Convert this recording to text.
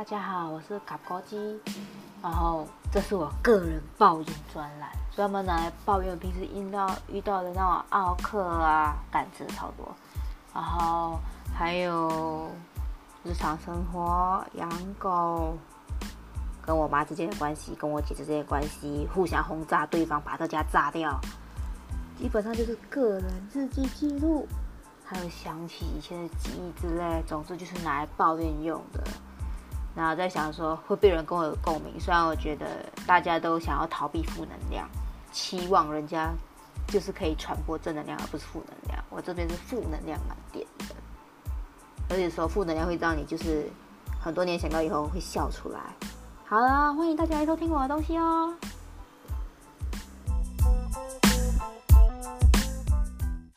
大家好，我是卡高基，然后这是我个人抱怨专栏，专门拿来抱怨平时遇到遇到的那种奥克啊，感知超多，然后还有日常生活、养狗，跟我妈之间的关系，跟我姐之间的关系，互相轰炸对方，把这家炸掉，基本上就是个人日记记录。还有想起以前的记忆之类，总之就是拿来抱怨用的。然后在想说会被人跟我有共鸣，虽然我觉得大家都想要逃避负能量，期望人家就是可以传播正能量，而不是负能量。我这边是负能量满点的，而且说负能量会让你就是很多年想到以后会笑出来。好了，欢迎大家来收听我的东西哦。